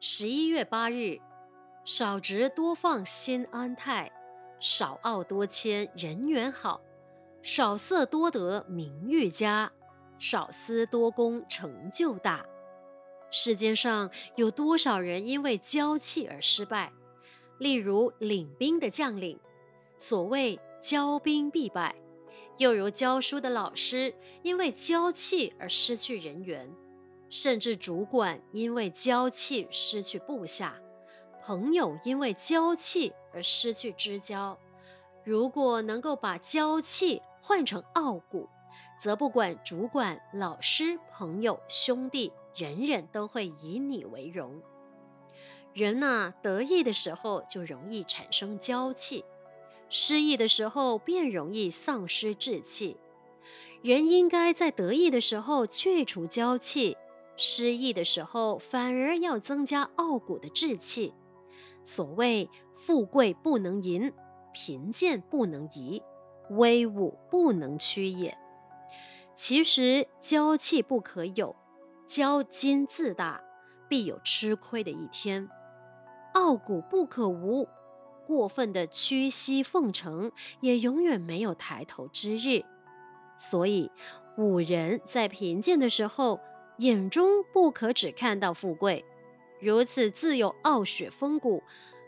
十一月八日，少直多放心安泰，少傲多谦人缘好，少色多得名誉佳，少思多功成就大。世间上有多少人因为骄气而失败？例如领兵的将领，所谓骄兵必败；又如教书的老师，因为骄气而失去人缘。甚至主管因为娇气失去部下，朋友因为娇气而失去知交。如果能够把娇气换成傲骨，则不管主管、老师、朋友、兄弟，人人都会以你为荣。人呐，得意的时候就容易产生娇气，失意的时候便容易丧失志气。人应该在得意的时候去除娇气。失意的时候，反而要增加傲骨的志气。所谓富贵不能淫，贫贱不能移，威武不能屈也。其实骄气不可有，骄矜自大，必有吃亏的一天；傲骨不可无，过分的屈膝奉承，也永远没有抬头之日。所以武人在贫贱的时候，眼中不可只看到富贵，如此自有傲雪风骨。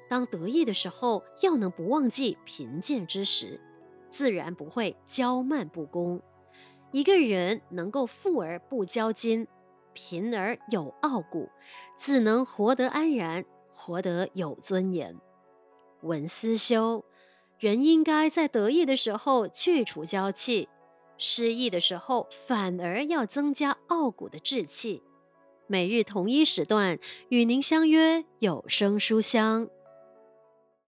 当得意的时候，要能不忘记贫贱之时，自然不会骄慢不恭。一个人能够富而不骄矜，贫而有傲骨，自能活得安然，活得有尊严。文思修，人应该在得意的时候去除骄气。失意的时候，反而要增加傲骨的志气。每日同一时段与您相约有声书香。